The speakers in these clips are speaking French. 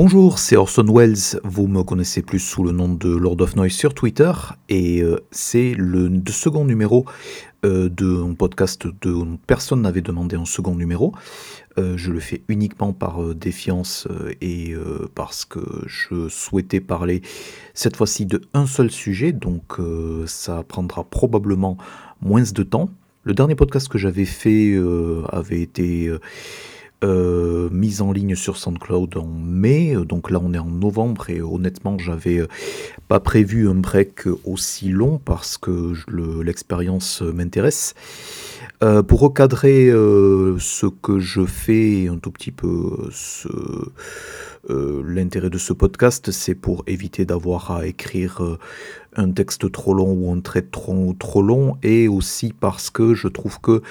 Bonjour, c'est Orson Welles. Vous me connaissez plus sous le nom de Lord of Noise sur Twitter. Et euh, c'est le second numéro euh, d'un podcast de personne n'avait demandé un second numéro. Euh, je le fais uniquement par défiance et parce que je souhaitais parler cette fois-ci de un seul sujet. Donc ça prendra probablement moins de temps. Le dernier podcast que j'avais fait avait été euh, mise en ligne sur SoundCloud en mai, donc là on est en novembre et honnêtement j'avais euh, pas prévu un break aussi long parce que l'expérience m'intéresse. Euh, pour recadrer ce que je fais un tout petit peu, l'intérêt de ce podcast, c'est pour éviter d'avoir à écrire un texte trop long ou un trait trop, trop long, et aussi parce que je trouve que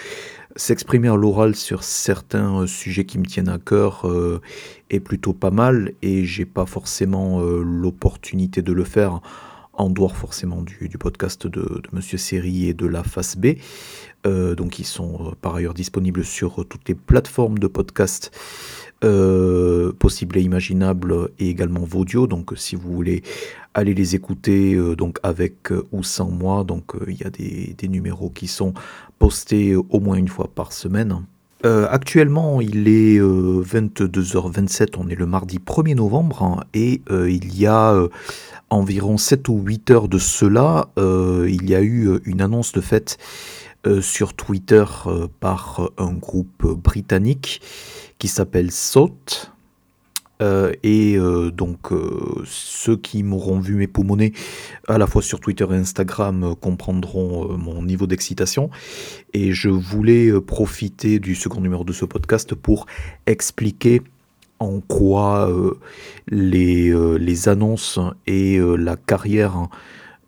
s'exprimer à l'oral sur certains euh, sujets qui me tiennent à cœur euh, est plutôt pas mal et j'ai pas forcément euh, l'opportunité de le faire en dehors forcément du, podcast de, Monsieur Série et de la face B. donc ils sont par ailleurs disponibles sur toutes les plateformes de podcast possibles et imaginables et également Vaudio. Donc si vous voulez aller les écouter donc avec ou sans moi, donc il y a des, numéros qui sont posté au moins une fois par semaine. Euh, actuellement, il est 22h27, euh, on est le mardi 1er novembre, hein, et euh, il y a environ 7 ou 8 heures de cela, il y a eu une annonce de fait sur Twitter par un groupe britannique qui s'appelle SOT, euh, et euh, donc euh, ceux qui m'auront vu mes m'époumoner à la fois sur Twitter et Instagram comprendront mon niveau d'excitation. Et je voulais profiter du second numéro de ce podcast pour expliquer en quoi les, annonces et la carrière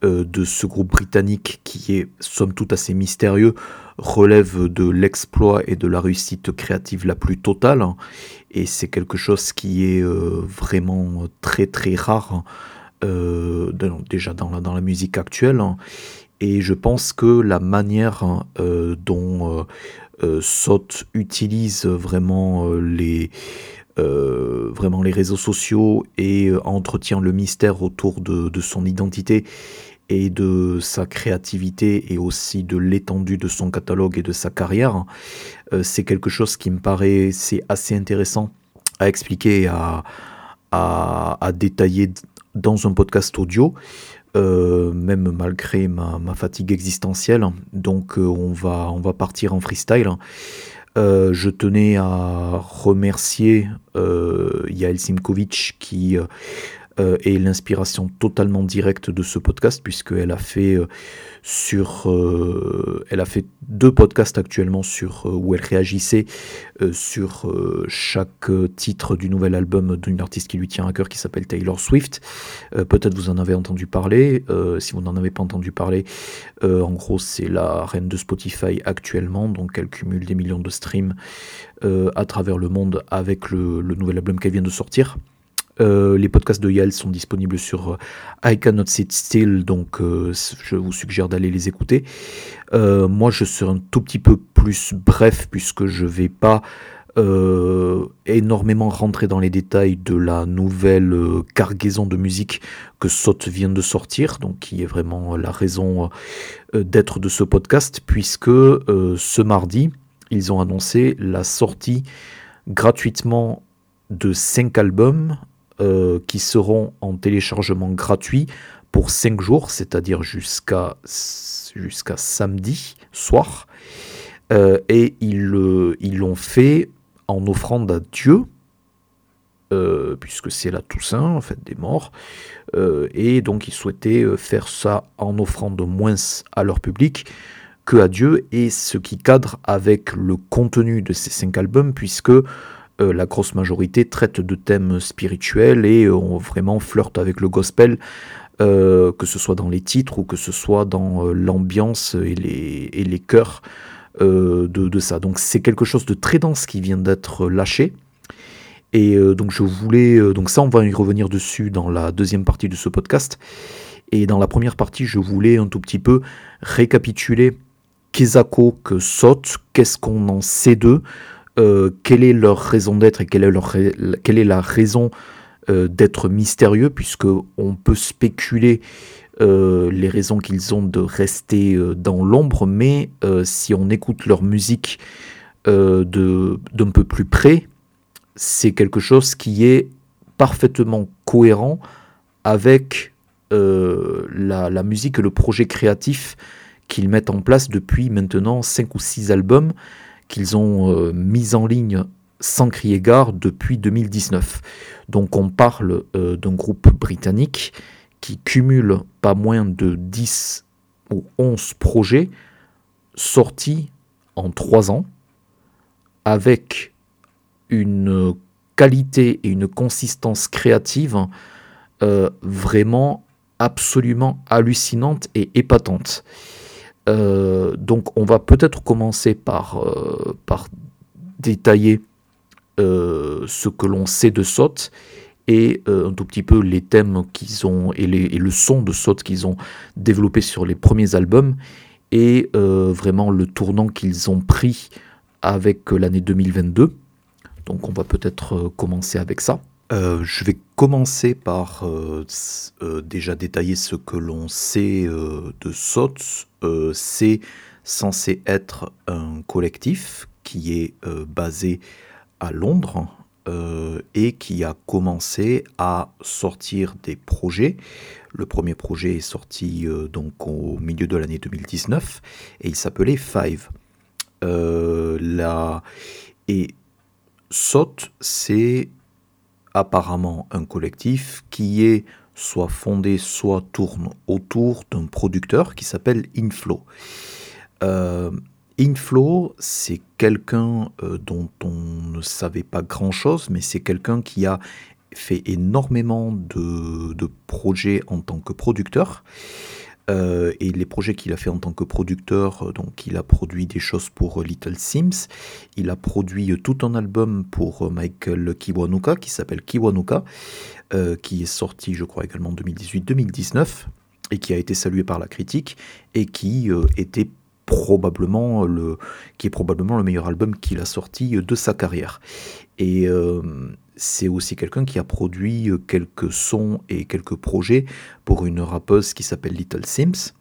de ce groupe britannique qui est somme toute assez mystérieux relève de l'exploit et de la réussite créative la plus totale. Et c'est quelque chose qui est euh, vraiment très très rare euh, déjà dans la, musique actuelle. Et je pense que la manière euh, dont Sot utilise vraiment les réseaux sociaux et entretient le mystère autour de son identité et de sa créativité et aussi de l'étendue de son catalogue et de sa carrière, euh, c'est quelque chose qui me paraît c'est assez intéressant à expliquer à, à, détailler dans un podcast audio. Euh, même malgré ma, ma, fatigue existentielle. Donc euh, on, va, on va partir en freestyle. je tenais à remercier Yael Simkovic qui euh, et l'inspiration totalement directe de ce podcast puisqu'elle a fait euh, sur, euh, elle a fait deux podcasts actuellement sur où elle réagissait sur chaque titre du nouvel album d'une artiste qui lui tient à cœur qui s'appelle Taylor Swift. Peut-être vous en avez entendu parler. si vous n'en avez pas entendu parler, en gros c'est la reine de Spotify actuellement, donc elle cumule des millions de streams à travers le monde avec le nouvel album qu'elle vient de sortir. Euh, les podcasts de Yael sont disponibles sur euh, I Cannot Sit Still, donc euh, je vous suggère d'aller les écouter. moi, je serai un tout petit peu plus bref puisque je ne vais pas énormément rentrer dans les détails de la nouvelle cargaison de musique que Sot vient de sortir, donc qui est vraiment la raison d'être de ce podcast, puisque ce mardi, ils ont annoncé la sortie gratuitement de 5 albums euh, qui seront en téléchargement gratuit pour 5 jours, c'est-à-dire jusqu'à samedi soir. Euh, et ils l'ont fait en offrande à Dieu, euh, puisque c'est la Toussaint, en fait, des morts. et donc ils souhaitaient faire ça en offrant de moins à leur public que à Dieu, et ce qui cadre avec le contenu de ces cinq albums, puisque euh, la grosse majorité traite de thèmes spirituels et euh, on vraiment flirte avec le gospel, euh, que ce soit dans les titres ou que ce soit dans l'ambiance et les, et chœurs de, ça. Donc c'est quelque chose de très dense qui vient d'être lâché. Et donc je voulais, donc ça on va y revenir dessus dans la deuxième partie de ce podcast. Et dans la première partie, je voulais un tout petit peu récapituler Kezako que saute, qu'est-ce qu'on en sait d'eux, euh, quelle est leur raison d'être et quelle est, la raison d'être mystérieux, puisque on peut spéculer les raisons qu'ils ont de rester dans l'ombre, mais si on écoute leur musique d'un peu plus près, c'est quelque chose qui est parfaitement cohérent avec la, la, musique et le projet créatif qu'ils mettent en place depuis maintenant 5 ou 6 albums qu'ils ont euh, mis en ligne sans crier gare depuis 2019. Donc on parle euh, d'un groupe britannique qui cumule pas moins de 10 ou 11 projets sortis en 3 ans avec une qualité et une consistance créative euh, vraiment absolument hallucinante et épatante. Euh, donc on va peut-être commencer par, euh, détailler euh, ce que l'on sait de Sot et un tout petit peu les thèmes qu'ils ont et, les, le son de Sot qu'ils ont développé sur les premiers albums et vraiment le tournant qu'ils ont pris avec l'année 2022. Donc on va peut-être commencer avec ça. Euh, je vais commencer par euh, euh, déjà détailler ce que l'on sait de SOTS. c'est censé être un collectif qui est basé à Londres et qui a commencé à sortir des projets. Le premier projet est sorti donc au milieu de l'année 2019 et il s'appelait Five. La... Et SOT, c'est apparemment un collectif qui est soit fondé, soit tourne autour d'un producteur qui s'appelle Inflow. Euh, Inflow, c'est quelqu'un euh, dont on ne savait pas grand-chose, mais c'est quelqu'un qui a fait énormément de, de, projets en tant que producteur. Euh, et les projets qu'il a fait en tant que producteur, euh, donc il a produit des choses pour euh, Little Sims, il a produit tout un album pour Michael Kiwanuka qui s'appelle Kiwanuka, qui est sorti je crois également en 2018-2019 et qui a été salué par la critique et qui était probablement le qui est probablement le meilleur album qu'il a sorti de sa carrière. Et c'est aussi quelqu'un qui a produit euh, quelques sons et quelques projets pour une rappeuse qui s'appelle Little Sims.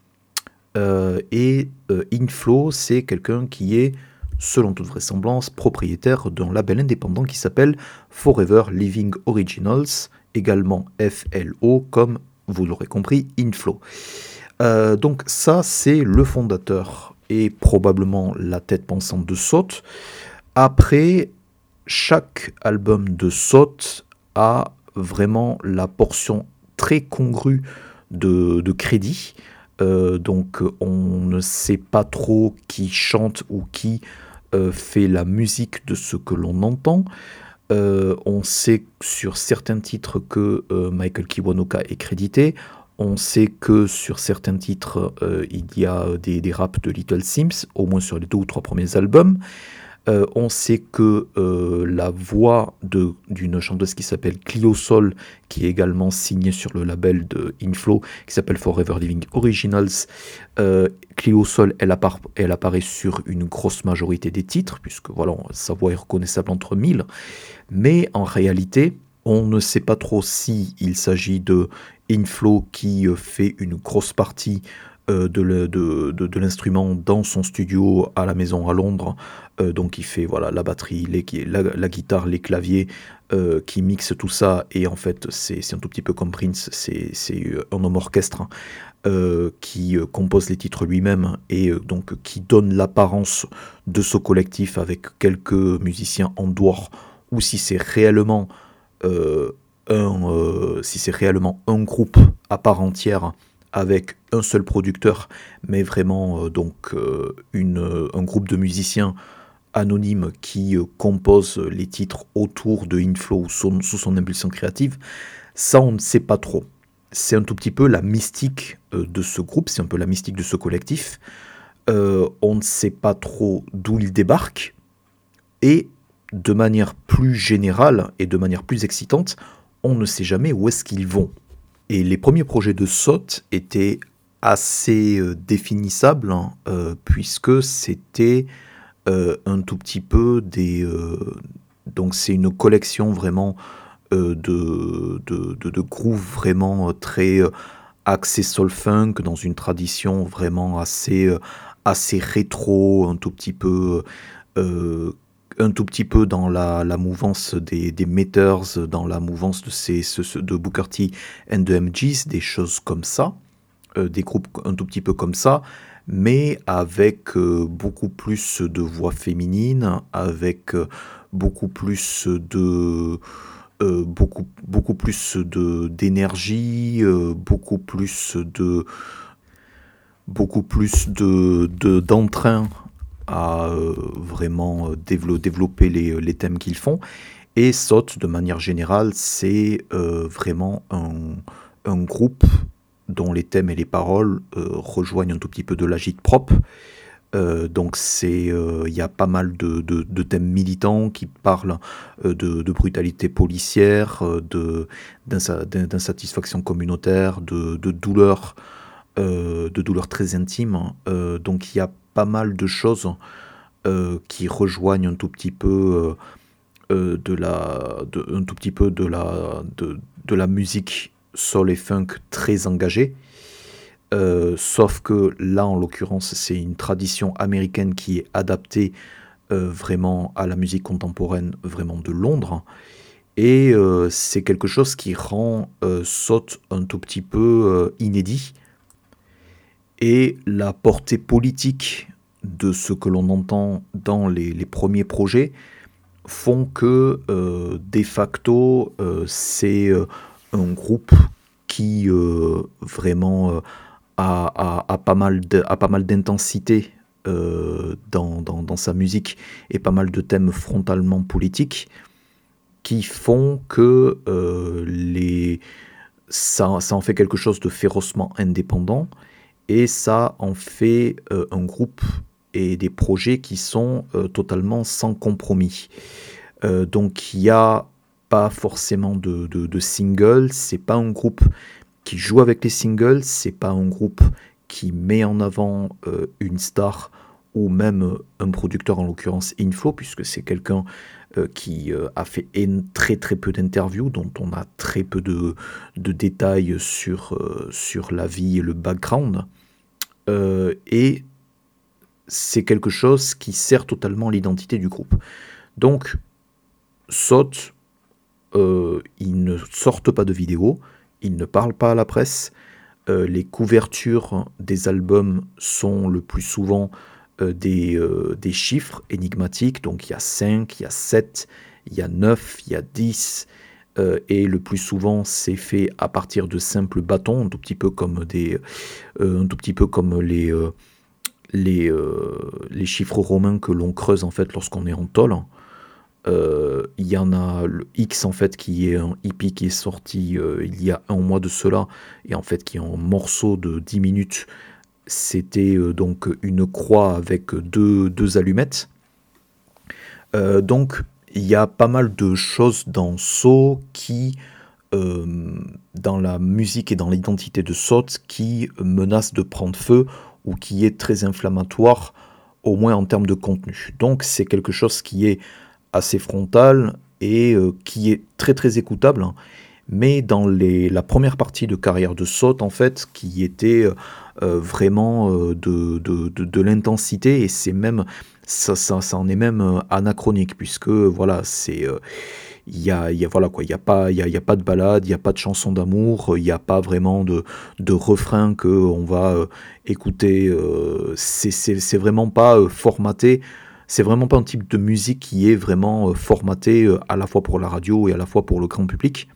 Euh, et euh, Inflow, c'est quelqu'un qui est, selon toute vraisemblance, propriétaire d'un label indépendant qui s'appelle Forever Living Originals, également FLO, comme vous l'aurez compris, Inflow. donc ça, c'est le fondateur et probablement la tête pensante de Saut. Après, chaque album de Sot a vraiment la portion très congrue de, crédit. Euh, donc on ne sait pas trop qui chante ou qui euh, fait la musique de ce que l'on entend. Euh, on sait sur certains titres que Michael Kiwanuka est crédité. On sait que sur certains titres, il y a des, des raps de Little Sims, au moins sur les deux ou trois premiers albums. Euh, on sait que euh, la voix d'une chanteuse qui s'appelle Clio Sol, qui est également signée sur le label de Inflow, qui s'appelle Forever Living Originals, euh, Clio Sol, elle, apparaît sur une grosse majorité des titres, puisque voilà, sa voix est reconnaissable entre mille. Mais en réalité, on ne sait pas trop si il s'agit de Inflow qui fait une grosse partie de l'instrument dans son studio à la maison à Londres euh, donc il fait voilà la batterie, la, guitare, les claviers, euh, qui mixe tout ça. Et en fait, c'est un tout petit peu comme Prince, c'est euh, un homme orchestre hein, qui compose les titres lui-même et donc qui donne l'apparence de ce collectif avec quelques musiciens en dehors. Ou si c'est réellement un, si c'est réellement un groupe à part entière avec un seul producteur, mais vraiment donc un groupe de musiciens anonyme qui euh, compose les titres autour de Inflow sous son impulsion créative, ça on ne sait pas trop. C'est un tout petit peu la mystique euh, de ce groupe, c'est un peu la mystique de ce collectif. Euh, on ne sait pas trop d'où il débarque. Et de manière plus générale et de manière plus excitante, on ne sait jamais où est-ce qu'ils vont. Et les premiers projets de SOT étaient assez définissables, hein, puisque c'était euh, un tout petit peu des... Euh, donc c'est une collection vraiment de, de, de, groove vraiment très axé soul funk dans une tradition vraiment assez, assez rétro, un tout petit peu un tout petit peu dans la, la mouvance des, des Meters, dans la mouvance de, ces, de Booker T and the MGs, des choses comme ça, euh, des groupes un tout petit peu comme ça, mais avec euh, beaucoup plus de voix féminines, avec euh, beaucoup plus de... beaucoup, beaucoup plus de d'énergie, beaucoup plus de beaucoup plus de d'entrain à euh, vraiment euh, développer les, les thèmes qu'ils font. Et Saute, de manière générale, c'est euh, vraiment un, un, groupe dont les thèmes et les paroles rejoignent un tout petit peu de l'agite propre. donc c'est, il y a pas mal de, de, thèmes militants qui parlent de, brutalité policière, de d'insatisfaction communautaire, de, de douleur, de douleur très intime. donc il y a pas mal de choses euh, qui rejoignent un tout petit peu euh, euh, de la, un tout petit peu de la, de la musique soul et funk très engagée. sauf que là, en l'occurrence, c'est une tradition américaine qui est adaptée vraiment à la musique contemporaine, vraiment de Londres. Et c'est quelque chose qui rend Saute un tout petit peu inédit et la portée politique de ce que l'on entend dans les, premiers projets font que euh, de facto euh, c'est euh, un groupe qui vraiment a, pas mal d'intensité dans, dans, sa musique et pas mal de thèmes frontalement politiques qui font que les, ça, ça en fait quelque chose de férocement indépendant et ça en fait euh, un groupe et des projets qui sont euh, totalement sans compromis. Euh, donc il n'y a pas forcément de, de, singles, c'est pas un groupe qui joue avec les singles, c'est pas un groupe qui met en avant une star ou même un producteur en l'occurrence Info puisque c'est quelqu'un qui a fait très très peu d'interviews dont on a très peu de, de détails sur, sur la vie et le background. Euh, et c'est quelque chose qui sert totalement l'identité du groupe. Donc, saute, euh, ils ne sortent pas de vidéos, ils ne parlent pas à la presse, euh, les couvertures des albums sont le plus souvent des, des, chiffres énigmatiques, donc il y a 5, il y a 7, il y a 9, il y a 10, euh, et le plus souvent c'est fait à partir de simples bâtons, un tout petit peu comme euh, euh, les, les chiffres romains que l'on creuse en fait lorsqu'on est en tôle. Il y en a le X en fait qui est un hippie qui est sorti il y a un mois de cela et en fait qui est en morceau de 10 minutes. C'était donc une croix avec deux, deux allumettes. donc il y a pas mal de choses dans So qui, euh, dans la musique et dans l'identité de Sot, qui menacent de prendre feu ou qui est très inflammatoire, au moins en termes de contenu. Donc c'est quelque chose qui est assez frontal et euh, qui est très très écoutable. Hein. Mais dans les, la première partie de carrière de Sot, en fait, qui était euh, vraiment de, de, de, l'intensité, et c'est même ça, ça, ça, en est même euh, anachronique, puisque voilà, c'est. Euh, il y a, y a, voilà quoi, il n'y a, pas, y a, y a pas de balade, il n'y a pas de chanson d'amour, il n'y a pas vraiment de, de refrain qu'on va euh, écouter. c'est vraiment pas formaté. C'est vraiment pas un type de musique qui est vraiment formaté à la fois pour la radio et à la fois pour le grand public.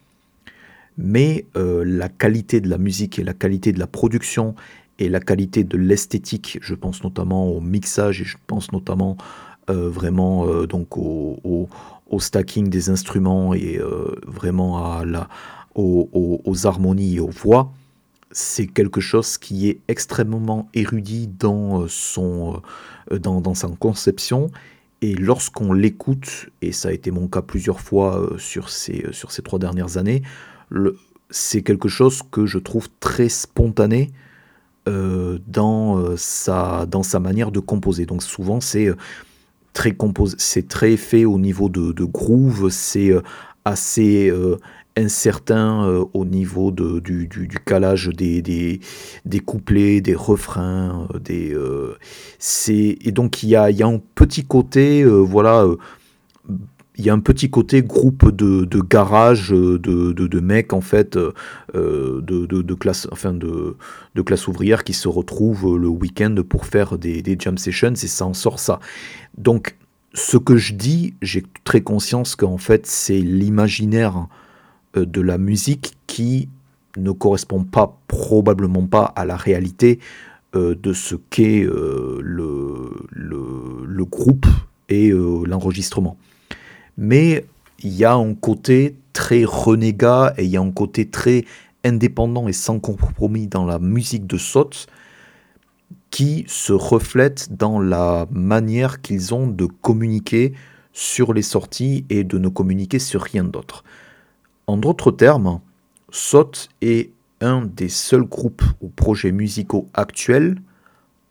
Mais la qualité de la musique et la qualité de la production et la qualité de l'esthétique, je pense notamment au mixage et je pense notamment euh, vraiment euh, donc au, stacking des instruments et euh, vraiment aux, harmonies et aux voix, c'est quelque chose qui est extrêmement érudit dans, son, dans, dans sa conception. Et lorsqu'on l'écoute, et ça a été mon cas plusieurs fois sur, ces, sur ces trois dernières années, c'est quelque chose que je trouve très spontané euh, dans, euh, sa, dans sa manière de composer. Donc souvent c'est euh, très, très fait au niveau de, de groove, c'est assez incertain au niveau de, du, du, calage des, des, des, couplets, des refrains, des, et donc il y a, y a, un petit côté, voilà, il y a un petit côté groupe de, de garage de, de, mecs en fait euh, de, classe enfin de, classe ouvrière qui se retrouvent le week-end pour faire des, des, jam sessions et ça en sort ça. Donc ce que je dis, j'ai très conscience qu'en fait c'est l'imaginaire euh, de la musique qui ne correspond pas probablement pas à la réalité euh, de ce qu'est le, le, le, groupe et l'enregistrement mais il y a un côté très renégat et il y a un côté très indépendant et sans compromis dans la musique de Sot qui se reflète dans la manière qu'ils ont de communiquer sur les sorties et de ne communiquer sur rien d'autre. En d'autres termes, Sot est un des seuls groupes ou projets musicaux actuels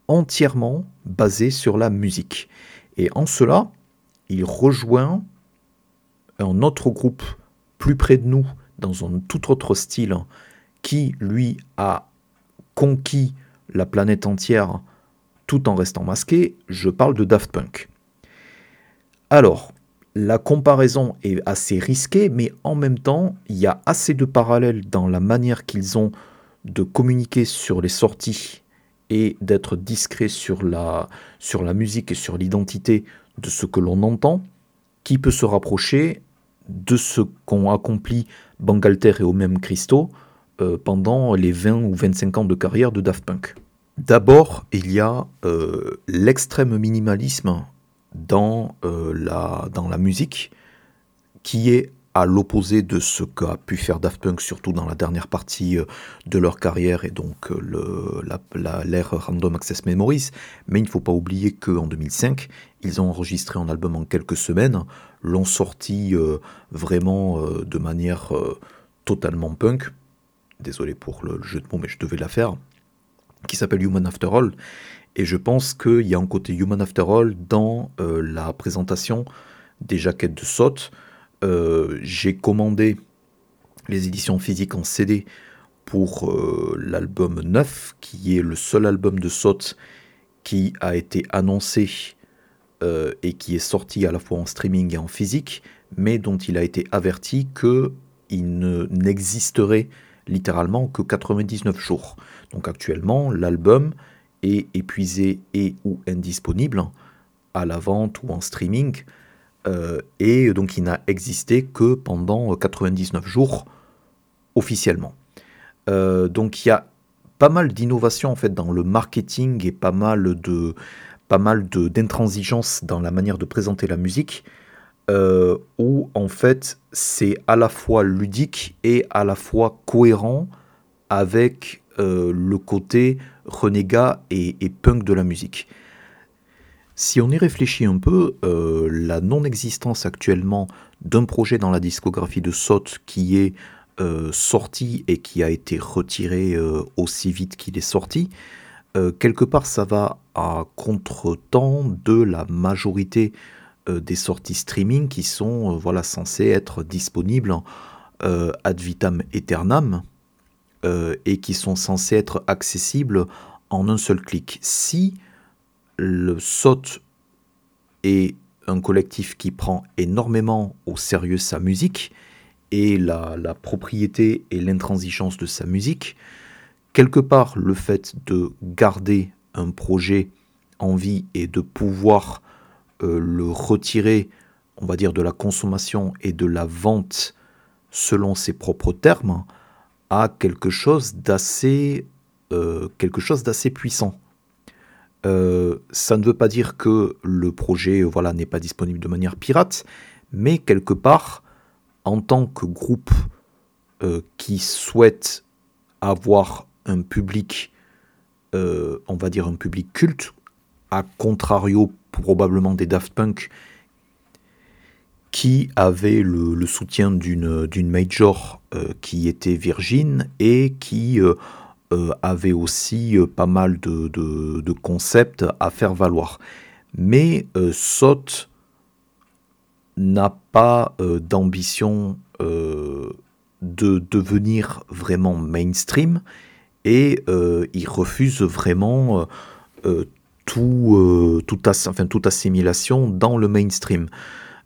entièrement basés sur la musique. Et en cela, il rejoint un autre groupe plus près de nous, dans un tout autre style, qui, lui, a conquis la planète entière tout en restant masqué, je parle de Daft Punk. Alors, la comparaison est assez risquée, mais en même temps, il y a assez de parallèles dans la manière qu'ils ont de communiquer sur les sorties et d'être discrets sur la, musique et sur l'identité de ce que l'on entend, qui peut se rapprocher de ce qu'ont accompli Bangalter et au même Christo euh, pendant les 20 ou 25 ans de carrière de Daft Punk. D'abord, il y a euh, l'extrême minimalisme dans, euh, la, dans la musique qui est à l'opposé de ce qu'a pu faire Daft Punk, surtout dans la dernière partie euh, de leur carrière et donc euh, l'ère Random Access Memories. Mais il ne faut pas oublier qu'en 2005, ils ont enregistré un album en quelques semaines, l'ont sorti vraiment de manière totalement punk. Désolé pour le jeu de mots, mais je devais la faire. Qui s'appelle Human After All. Et je pense qu'il y a un côté Human After All dans la présentation des jaquettes de saute euh, j'ai commandé les éditions physiques en CD pour euh, l'album 9, qui est le seul album de Sot qui a été annoncé euh, et qui est sorti à la fois en streaming et en physique, mais dont il a été averti qu'il n'existerait littéralement que 99 jours. Donc actuellement, l'album épuisé et ou indisponible à la vente ou en streaming euh, et donc il n'a existé que pendant 99 jours officiellement. Euh, donc il y a pas mal d'innovations en fait dans le marketing et pas mal de pas mal d'intransigeance dans la manière de présenter la musique euh, où en fait c'est à la fois ludique et à la fois cohérent avec le côté renégat et, punk de la musique. Si on y réfléchit un peu, euh, la non-existence actuellement d'un projet dans la discographie de Sot qui est euh, sorti et qui a été retiré euh, aussi vite qu'il est sorti, quelque part ça va à contre-temps de la majorité des sorties streaming qui sont voilà, censées être disponibles ad vitam aeternam et qui sont censées être accessibles en un seul clic. Si le SOT est un collectif qui prend énormément au sérieux sa musique et la, propriété et l'intransigeance de sa musique. Quelque part, le fait de garder un projet en vie et de pouvoir euh, le retirer, on va dire, de la consommation et de la vente selon ses propres termes, a quelque chose d'assez euh, quelque chose d'assez puissant. Euh, ça ne veut pas dire que le projet voilà, n'est pas disponible de manière pirate, mais quelque part, en tant que groupe euh, qui souhaite avoir un public, on va dire un public culte, à contrario probablement des Daft Punk, qui avait le, soutien d'une major qui était Virgin et qui euh, avait aussi euh, pas mal de, concepts à faire valoir. Mais euh, Sot n'a pas d'ambition de devenir vraiment mainstream et il refuse vraiment tout, toute assimilation dans le mainstream.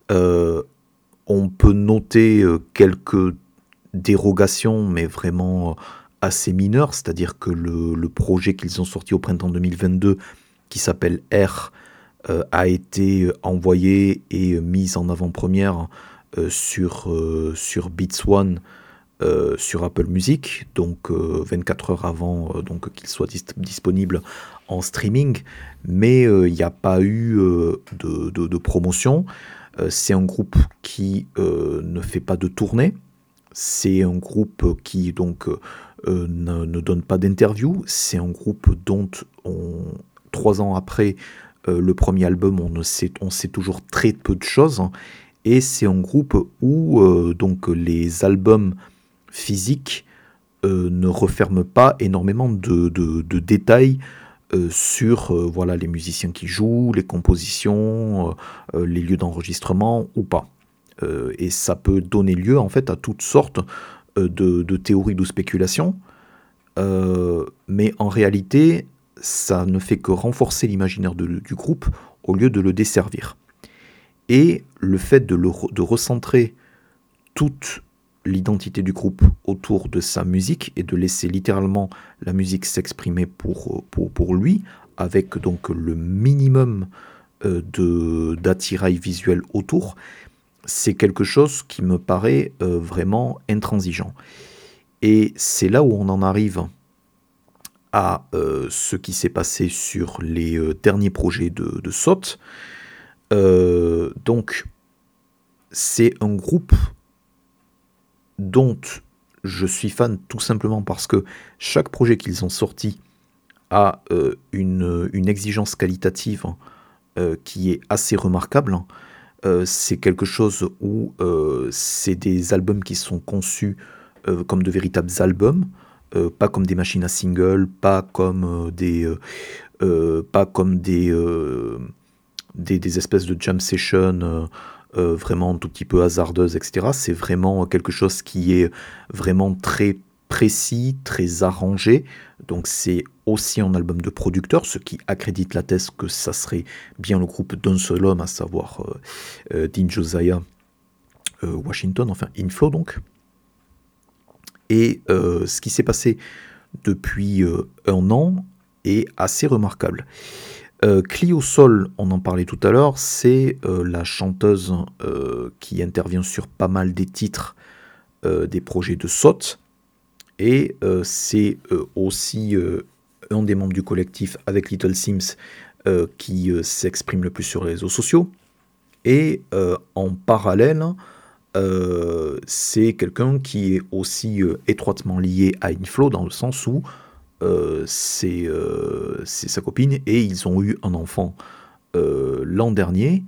On peut noter quelques dérogations, mais vraiment assez mineures, c'est-à-dire que le, projet qu'ils ont sorti au printemps 2022, qui s'appelle R, euh, a été envoyé et mis en avant-première euh, sur, euh, sur Beats One sur Apple Music, donc 24 heures avant qu'il soit disponible en streaming, mais il n'y a pas eu de, promotion. C'est un groupe qui ne fait pas de tournée. C'est un groupe qui donc ne, ne, donne pas d'interview. C'est un groupe dont on, trois ans après euh, le premier album, on, sait, on sait toujours très peu de choses. et c'est un groupe où euh, donc les albums physiques euh, ne referment pas énormément de, détails sur voilà, les musiciens qui jouent, les compositions, les lieux d'enregistrement ou pas. et ça peut donner lieu en fait à toutes sortes de, théories ou de spéculations. mais en réalité, ça ne fait que renforcer l'imaginaire du groupe au lieu de le desservir. Et le fait de, de recentrer toute l'identité du groupe autour de sa musique et de laisser littéralement la musique s'exprimer pour, lui, avec donc le minimum euh, de d'attirail visuel autour, c'est quelque chose qui me paraît euh, vraiment intransigeant. Et c'est là où on en arrive à euh, ce qui s'est passé sur les derniers projets de, SOT. Donc, c'est un groupe dont je suis fan tout simplement parce que chaque projet qu'ils ont sorti a une, une, exigence qualitative qui est assez remarquable. c'est quelque chose où c'est des albums qui sont conçus comme de véritables albums. Euh, pas comme des machines à single, pas comme euh, des, euh, pas des, espèces de jam session vraiment un tout petit peu hasardeuses, etc. C'est vraiment quelque chose qui est vraiment très précis, très arrangé. Donc c'est aussi un album de producteur, ce qui accrédite la thèse que ça serait bien le groupe d'un seul homme, à savoir Dean Josiah Washington, enfin Inflow donc. Et euh, ce qui s'est passé depuis euh, un an est assez remarquable. Euh, Clio Sol, on en parlait tout à l'heure, c'est la chanteuse qui intervient sur pas mal des titres des projets de SOT. Et c'est aussi un des membres du collectif avec Little Sims qui s'exprime le plus sur les réseaux sociaux. Et en parallèle, euh, c'est quelqu'un qui est aussi euh, étroitement lié à Inflow dans le sens où euh, c'est sa copine et ils ont eu un enfant l'an dernier,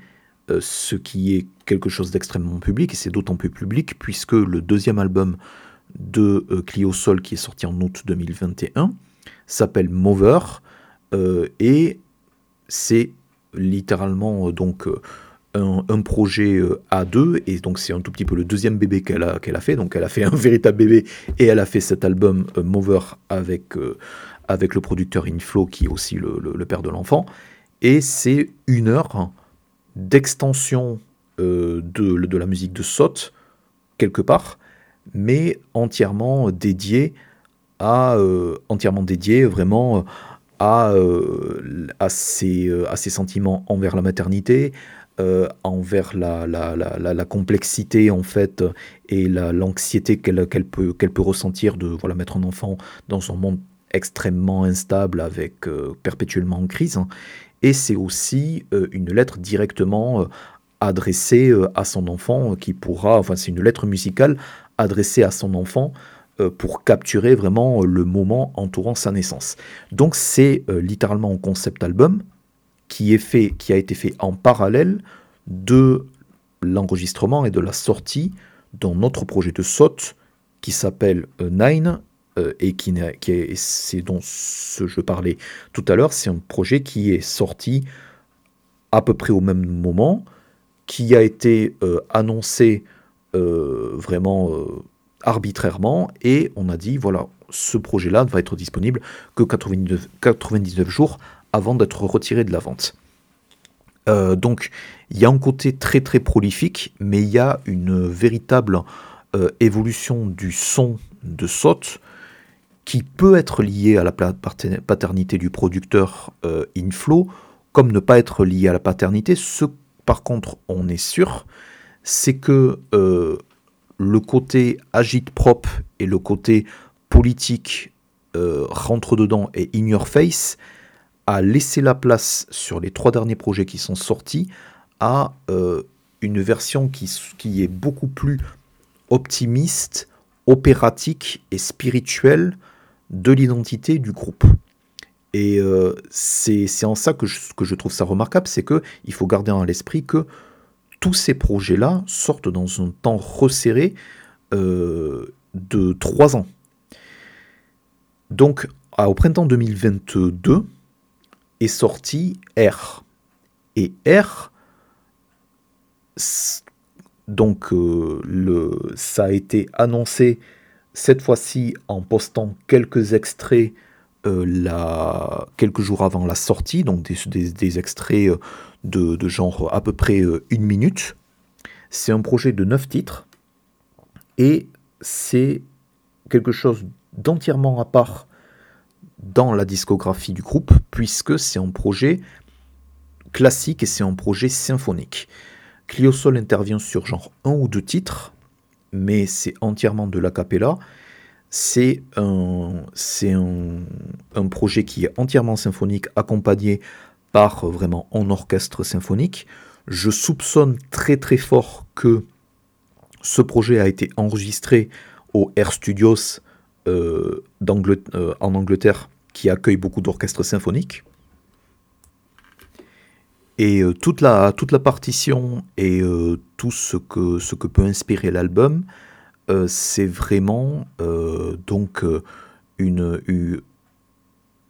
ce qui est quelque chose d'extrêmement public et c'est d'autant plus public puisque le deuxième album de Clio Sol qui est sorti en août 2021 s'appelle Mover et c'est littéralement donc un, projet euh, A2, et donc c'est un tout petit peu le deuxième bébé qu'elle a, qu'elle a fait. Donc elle a fait un véritable bébé, et elle a fait cet album euh, Mover avec, euh, avec le producteur Inflow, qui est aussi le, père de l'enfant. Et c'est une heure d'extension de, de, la musique de Sot, quelque part, mais entièrement dédié à, entièrement dédié vraiment à, à, ses, à, ses, sentiments envers la maternité, euh, envers la, la, la, complexité en fait et l'anxiété qu'elle peut, peut ressentir de voilà, mettre un enfant dans un monde extrêmement instable avec euh, perpétuellement en crise. Et c'est aussi euh, une lettre directement adressée à son enfant qui pourra, enfin c'est une lettre musicale adressée à son enfant pour capturer vraiment le moment entourant sa naissance. Donc c'est littéralement un concept album qui, est fait, qui a été fait en parallèle de l'enregistrement et de la sortie d'un autre projet de SOT qui s'appelle euh, Nine euh, et qui, est, c'est dont ce je parlais tout à l'heure, c'est un projet qui est sorti à peu près au même moment qui a été annoncé vraiment arbitrairement et on a dit voilà, ce projet-là ne va être disponible que 99, jours avant d'être retiré de la vente. Euh, donc il y a un côté très très prolifique, mais il y a une véritable euh, évolution du son de Sot qui peut être liée à la paternité du producteur euh, Inflow, comme ne pas être liée à la paternité. Ce par contre on est sûr, c'est que le côté agite propre et le côté politique euh, rentre dedans et in your face a laissé la place sur les trois derniers projets qui sont sortis à euh, une version qui, qui, est beaucoup plus optimiste, opératique et spirituelle de l'identité du groupe. Et euh, c'est en ça que je, que je, trouve ça remarquable, c'est que il faut garder à l'esprit que tous ces projets-là sortent dans un temps resserré euh, de trois ans. Donc, au printemps 2022 est sorti R. Et R, donc euh, le, ça a été annoncé cette fois-ci en postant quelques extraits euh, quelques jours avant la sortie, donc des, des extraits de, genre à peu près euh, une minute. C'est un projet de neuf titres et c'est quelque chose d'entièrement à part dans la discographie du groupe puisque c'est un projet classique et c'est un projet symphonique. Clio Sol intervient sur genre un ou deux titres, mais c'est entièrement de la cappella. C'est un, un, un, projet qui est entièrement symphonique, accompagné par vraiment en orchestre symphonique. Je soupçonne très très fort que ce projet a été enregistré au Air Studios euh, euh, en Angleterre, qui accueille beaucoup d'orchestres symphoniques. Et euh, toute, la, toute la partition et tout ce que, ce que peut inspirer l'album, c'est vraiment donc une,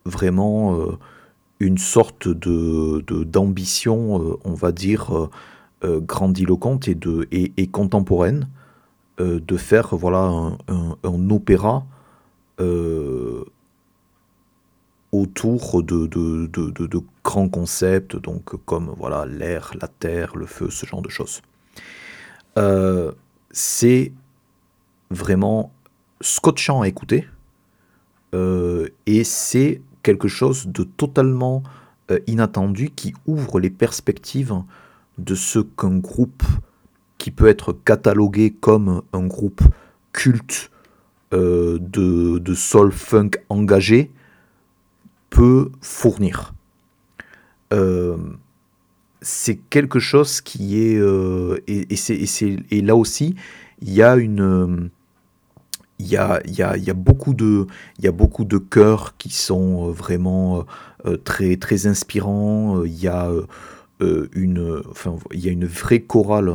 vraiment une sorte de, d'ambition, on va dire, grandiloquente et, de, et, contemporaine, de faire voilà, un, opéra autour de, grands concepts, donc comme voilà l'air, la terre, le feu, ce genre de choses. c'est vraiment scotchant à écouter, et c'est quelque chose de totalement euh, inattendu qui ouvre les perspectives de ce qu'un groupe qui peut être catalogué comme un groupe culte euh, de, de soul funk engagé peut fournir. Euh, c'est quelque chose qui est et, et, et, là aussi il y a une il y a, y, a, y a, beaucoup de, de chœurs qui sont euh, vraiment euh, très, très inspirants. Il y a, euh, enfin, il y a une vraie chorale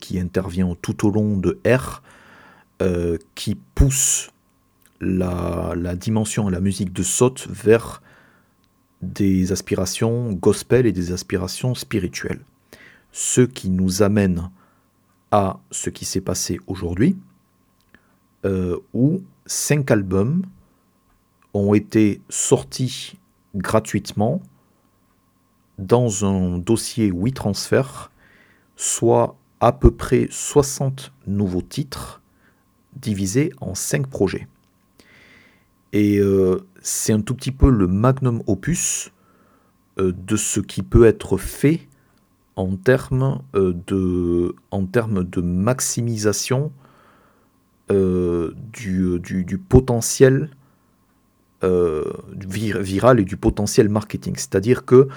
qui intervient tout au long de R, qui pousse la, la dimension et la musique de Sot vers des aspirations gospel et des aspirations spirituelles. Ce qui nous amène à ce qui s'est passé aujourd'hui, euh, où cinq albums ont été sortis gratuitement dans un dossier WeTransfer, soit à peu près 60 nouveaux titres divisés en 5 projets. Et euh, c'est un tout petit peu le magnum opus euh, de ce qui peut être fait en termes, de, en termes de maximisation euh, du, du, potentiel euh, viral et du potentiel marketing. C'est-à-dire que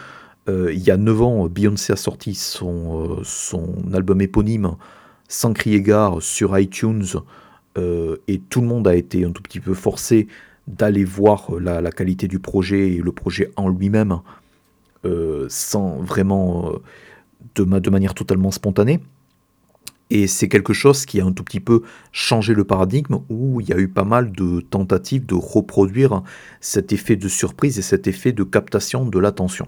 euh, il y a 9 ans, Beyoncé a sorti son, son album éponyme Sans crier gare sur iTunes et tout le monde a été un tout petit peu forcé d'aller voir la, la, qualité du projet et le projet en lui-même sans vraiment de, de manière totalement spontanée. Et c'est quelque chose qui a un tout petit peu changé le paradigme, où il y a eu pas mal de tentatives de reproduire cet effet de surprise et cet effet de captation de l'attention.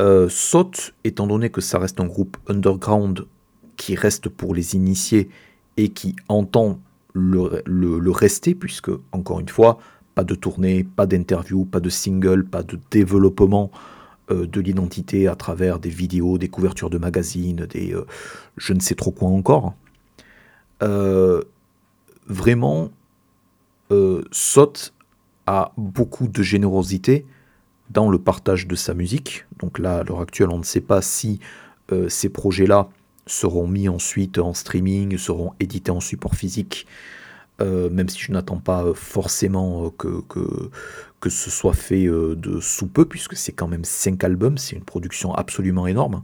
Euh, Saute, étant donné que ça reste un groupe underground qui reste pour les initiés et qui entend le, rester, puisque, encore une fois, pas de tournée, pas d'interview, pas de single, pas de développement euh, de l'identité à travers des vidéos, des couvertures de magazines, des euh, je ne sais trop quoi encore. Euh, vraiment, Sot a beaucoup de générosité dans le partage de sa musique. Donc là, à l'heure actuelle, on ne sait pas si ces projets-là seront mis ensuite en streaming, seront édités en support physique, même si je n'attends pas forcément que, que, que ce soit fait euh, de sous peu, puisque c'est quand même 5 albums, c'est une production absolument énorme.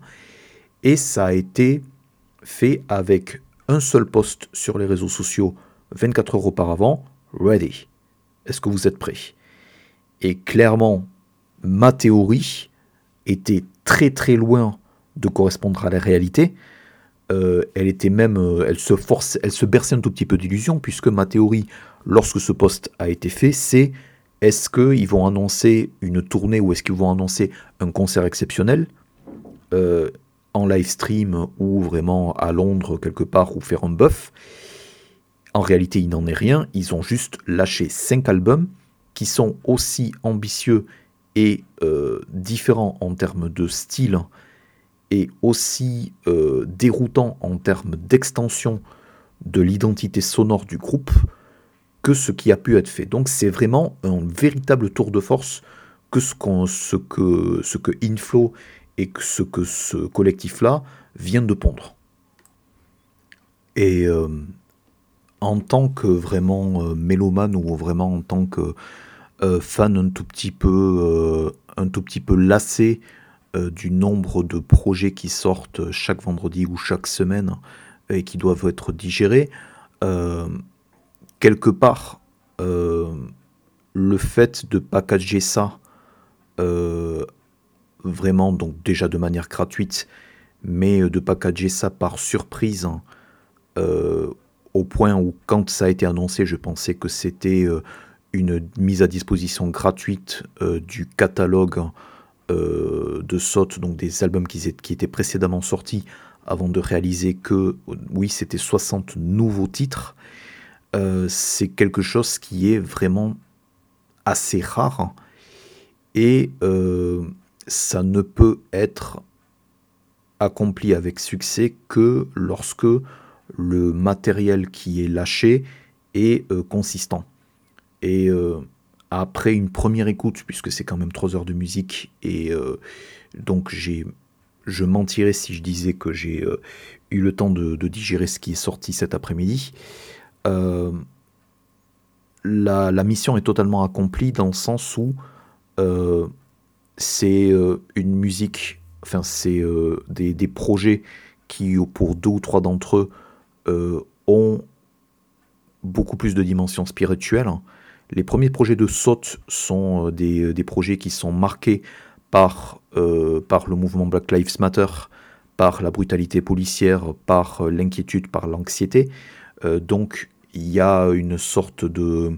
Et ça a été fait avec un seul post sur les réseaux sociaux 24 heures auparavant, Ready. Est-ce que vous êtes prêts? Et clairement, ma théorie était très très loin de correspondre à la réalité. Euh, elle était même, euh, elle se force, elle se berçait un tout petit peu d'illusion, puisque ma théorie, lorsque ce post a été fait, c'est est-ce qu'ils vont annoncer une tournée ou est-ce qu'ils vont annoncer un concert exceptionnel euh, en live stream ou vraiment à Londres quelque part ou faire un buff En réalité, il n'en est rien. Ils ont juste lâché cinq albums qui sont aussi ambitieux et différents en termes de style et aussi euh, déroutants en termes d'extension de l'identité sonore du groupe que ce qui a pu être fait. Donc c'est vraiment un véritable tour de force que ce, ce, que, ce que Inflow et que ce que ce collectif-là vient de pondre. Et euh, en tant que vraiment euh, mélomane ou vraiment en tant que fan un tout petit peu, un tout petit peu lassé du nombre de projets qui sortent chaque vendredi ou chaque semaine et qui doivent être digérés, quelque part, euh, le fait de packager ça euh, vraiment, donc déjà de manière gratuite, mais de packager ça par surprise, euh, au point où quand ça a été annoncé, je pensais que c'était une mise à disposition gratuite du catalogue de SOT, donc des albums qui, étaient précédemment sortis, avant de réaliser que oui, c'était 60 nouveaux titres. Euh, c'est quelque chose qui est vraiment assez rare et euh, ça ne peut être accompli avec succès que lorsque le matériel qui est lâché est euh, consistant. Et après une première écoute, puisque c'est quand même trois heures de musique, et donc j'ai, je mentirais si je disais que j'ai eu le temps de, digérer ce qui est sorti cet après-midi. Euh, la, mission est totalement accomplie dans le sens où euh, c'est euh, une musique, enfin c'est des, projets qui, pour deux ou trois d'entre eux, ont beaucoup plus de dimensions spirituelles. Les premiers projets de Saute sont des, des, projets qui sont marqués par, par le mouvement Black Lives Matter, par la brutalité policière, par l'inquiétude, par l'anxiété. donc il y a une sorte de,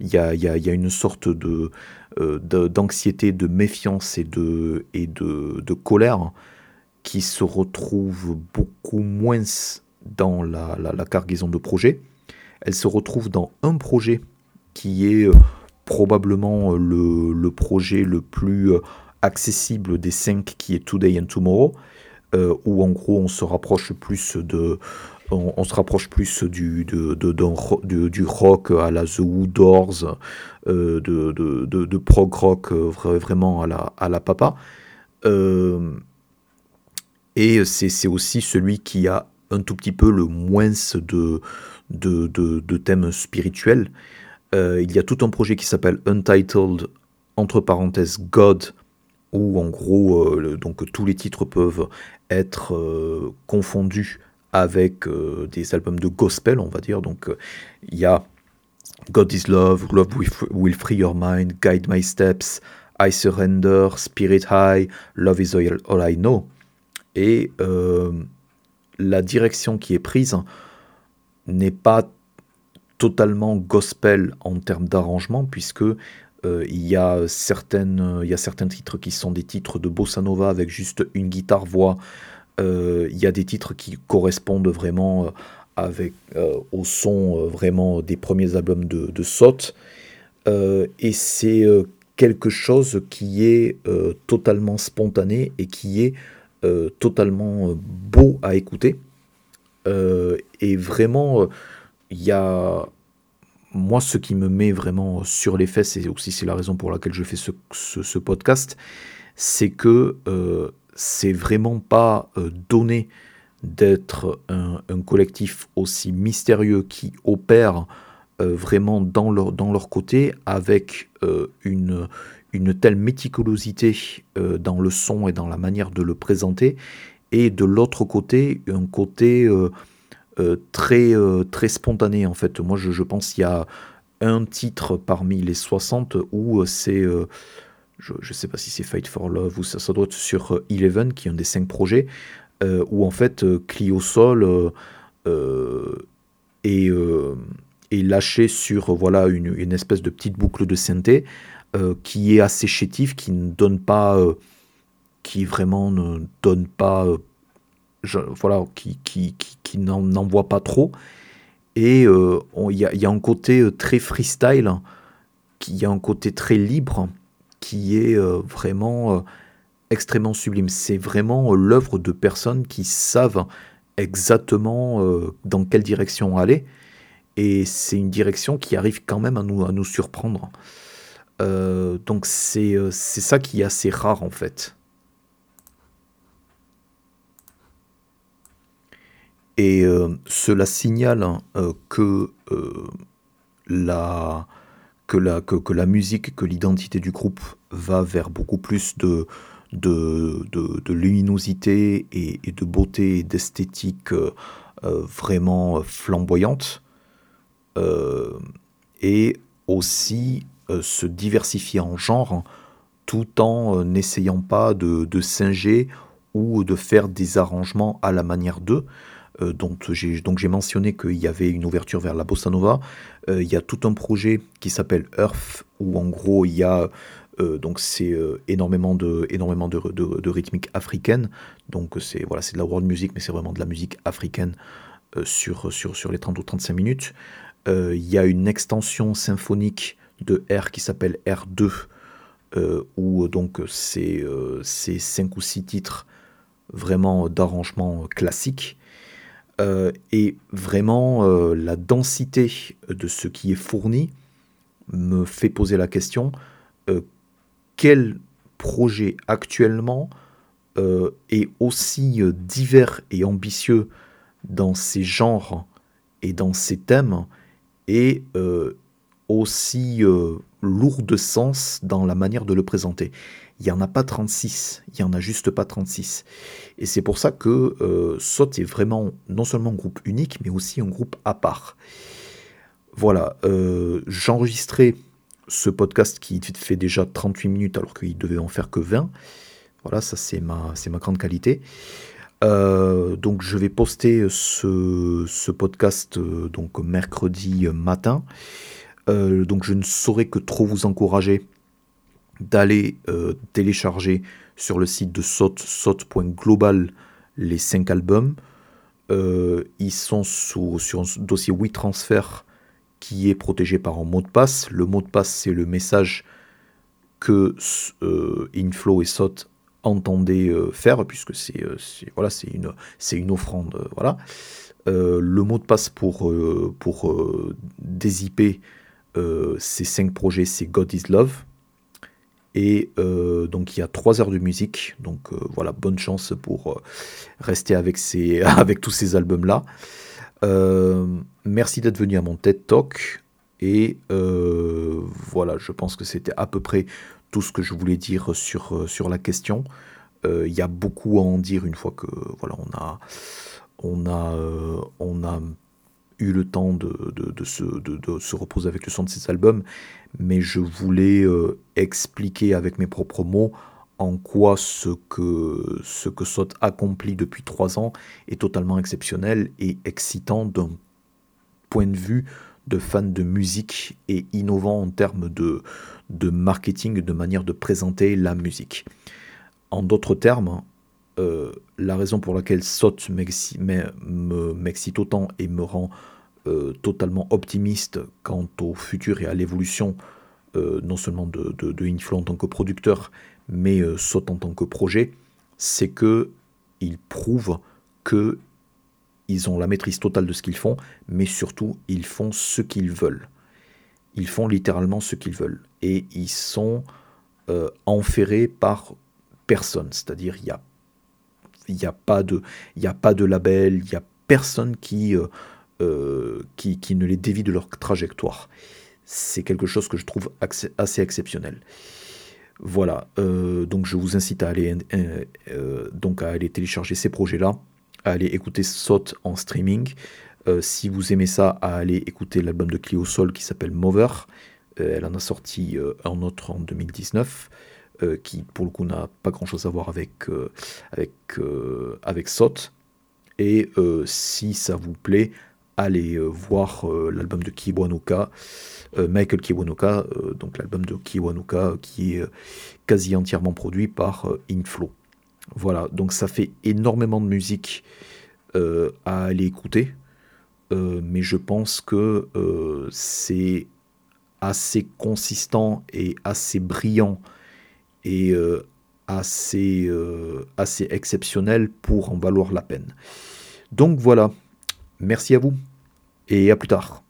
il y a, y a, une sorte de, euh, d'anxiété, de, méfiance et de, et de, de, colère qui se retrouve beaucoup moins dans la, la, cargaison de projets. Elle se retrouve dans un projet qui est euh, probablement le, le projet le plus euh, accessible des cinq qui est Today and Tomorrow, où en gros on se rapproche plus de, on, se rapproche plus du, du rock à la The Who euh, de, prog rock euh, vraiment à la, à la papa. Euh, et c'est aussi celui qui a un tout petit peu le moins de, de, thèmes spirituels. Il y a tout un projet qui s'appelle Untitled, entre parenthèses, God, où en gros, donc, tous les titres peuvent être confondus avec euh, des albums de gospel, on va dire. Donc, il euh, y a God is Love, Love Will Free Your Mind, Guide My Steps, I Surrender, Spirit High, Love is All, I Know. Et euh, la direction qui est prise n'est pas totalement gospel en termes d'arrangement, puisque il, y a certaines, il y a certains titres qui sont des titres de bossa nova avec juste une guitare-voix. il y a des titres qui correspondent vraiment avec, au son vraiment des premiers albums de, de Sot. et c'est quelque chose qui est euh, totalement spontané et qui est euh, totalement euh, beau à écouter. et vraiment, il y a moi, ce qui me met vraiment sur les fesses, et aussi c'est la raison pour laquelle je fais ce, podcast, c'est que c'est vraiment pas donné d'être un, collectif aussi mystérieux qui opère euh, vraiment dans leur, dans leur côté avec euh, une, une telle méticulosité euh, dans le son et dans la manière de le présenter, et de l'autre côté, un côté très, très spontané en fait. Moi je, je pense qu'il y a un titre parmi les 60 où c'est je ne sais pas si c'est Fight for Love ou ça, ça doit être sur Eleven, qui est un des cinq projets, où en fait Clio Sol est, et lâché sur voilà une, une, espèce de petite boucle de synthé euh, qui est assez chétif, qui ne donne pas, euh, qui vraiment ne donne pas, euh, voilà, qui, qui, qui, qui n'envoie pas trop. Et il y, y, a un côté très freestyle, qui y a un côté très libre, qui est vraiment extrêmement sublime. C'est vraiment l'œuvre de personnes qui savent exactement dans quelle direction aller et c'est une direction qui arrive quand même à nous, à nous surprendre. Euh, donc euh, c'est ça qui est assez rare en fait. Et euh, cela signale hein, que, la, que, la, que, la musique, que l'identité du groupe va vers beaucoup plus de, de, luminosité et, de beauté et d'esthétique vraiment flamboyante. Euh, et aussi euh, se diversifier en genre tout en euh, n'essayant pas de, singer ou de faire des arrangements à la manière d'eux. Donc j'ai mentionné qu'il y avait une ouverture vers la bossa nova. il y a tout un projet qui s'appelle Earth où en gros il y a donc c'est énormément de énormément de, de, rythmique africaine. Donc c'est voilà c'est de la world music mais c'est vraiment de la musique africaine sur, sur, sur les 30 ou 35 minutes. Euh, il y a une extension symphonique de R qui s'appelle R2, euh, où donc c'est euh, 5 ou 6 titres vraiment d'arrangement classique. Euh, et vraiment, la densité de ce qui est fourni me fait poser la question, quel projet actuellement est aussi divers et ambitieux dans ces genres et dans ces thèmes et euh, aussi euh, lourd de sens dans la manière de le présenter. Il n'y en a pas 36, il n'y en a juste pas 36. Et c'est pour ça que euh, SOT est vraiment non seulement un groupe unique, mais aussi un groupe à part. Voilà, euh, j'enregistrais ce podcast qui fait déjà 38 minutes alors qu'il devait en faire que 20. Voilà, ça c'est ma, grande qualité. Euh, donc je vais poster ce, podcast euh, donc mercredi matin. Donc je ne saurais que trop vous encourager d'aller télécharger sur le site de SOT, sot.global, les 5 albums. ils sont sur un dossier WeTransfer qui est protégé par un mot de passe. Le mot de passe, c'est le message que Inflow et SOT entendez euh, faire, puisque c'est euh, une, offrande. Euh, voilà. le mot de passe pour, pour ces cinq projets, c'est God is Love. Et donc il y a trois heures de musique, donc voilà, bonne chance pour rester avec, ces, avec tous ces albums-là. merci d'être venu à mon TED Talk. Et voilà, je pense que c'était à peu près tout ce que je voulais dire sur, euh, sur la question. Euh, il y a beaucoup à en dire une fois que voilà, on a, on a, euh, on a eu le temps de, se, reposer avec le son de ces albums, mais je voulais expliquer avec mes propres mots en quoi ce que, ce que Sot accomplit depuis trois ans est totalement exceptionnel et excitant d'un point de vue de fans de musique et innovant en termes de, de marketing, de manière de présenter la musique. En d'autres termes, euh, la raison pour laquelle SOT m'excite autant et me rend euh, totalement optimiste quant au futur et à l'évolution euh, non seulement de, de, Inflow en tant que producteur, mais SOT en tant que projet, c'est que ils prouvent que ils ont la maîtrise totale de ce qu'ils font, mais surtout ils font ce qu'ils veulent. Ils font littéralement ce qu'ils veulent. Et ils sont enferrés par personne. C'est-à-dire, il n'y a, y a, pas de, y a pas de label, il n'y a personne qui, euh, euh, qui, ne les dévie de leur trajectoire. C'est quelque chose que je trouve assez exceptionnel. Voilà, euh, donc je vous incite à aller, donc à aller télécharger ces projets-là, à aller écouter SOT en streaming. si vous aimez ça, à aller écouter l'album de Clio Sol qui s'appelle Mover. elle en a sorti un autre en 2019. Euh, qui pour le coup n'a pas grand chose à voir avec, euh, avec, euh, avec SOT. Et si ça vous plaît, allez voir l'album de Kiwanuka, Michael Kiwanuka, donc l'album de Kiwanuka qui est quasi entièrement produit par Inflow. Voilà, donc ça fait énormément de musique à aller écouter, mais je pense que c'est assez consistant et assez brillant et euh, euh, assez exceptionnel pour en valoir la peine. Donc voilà, merci à vous et à plus tard.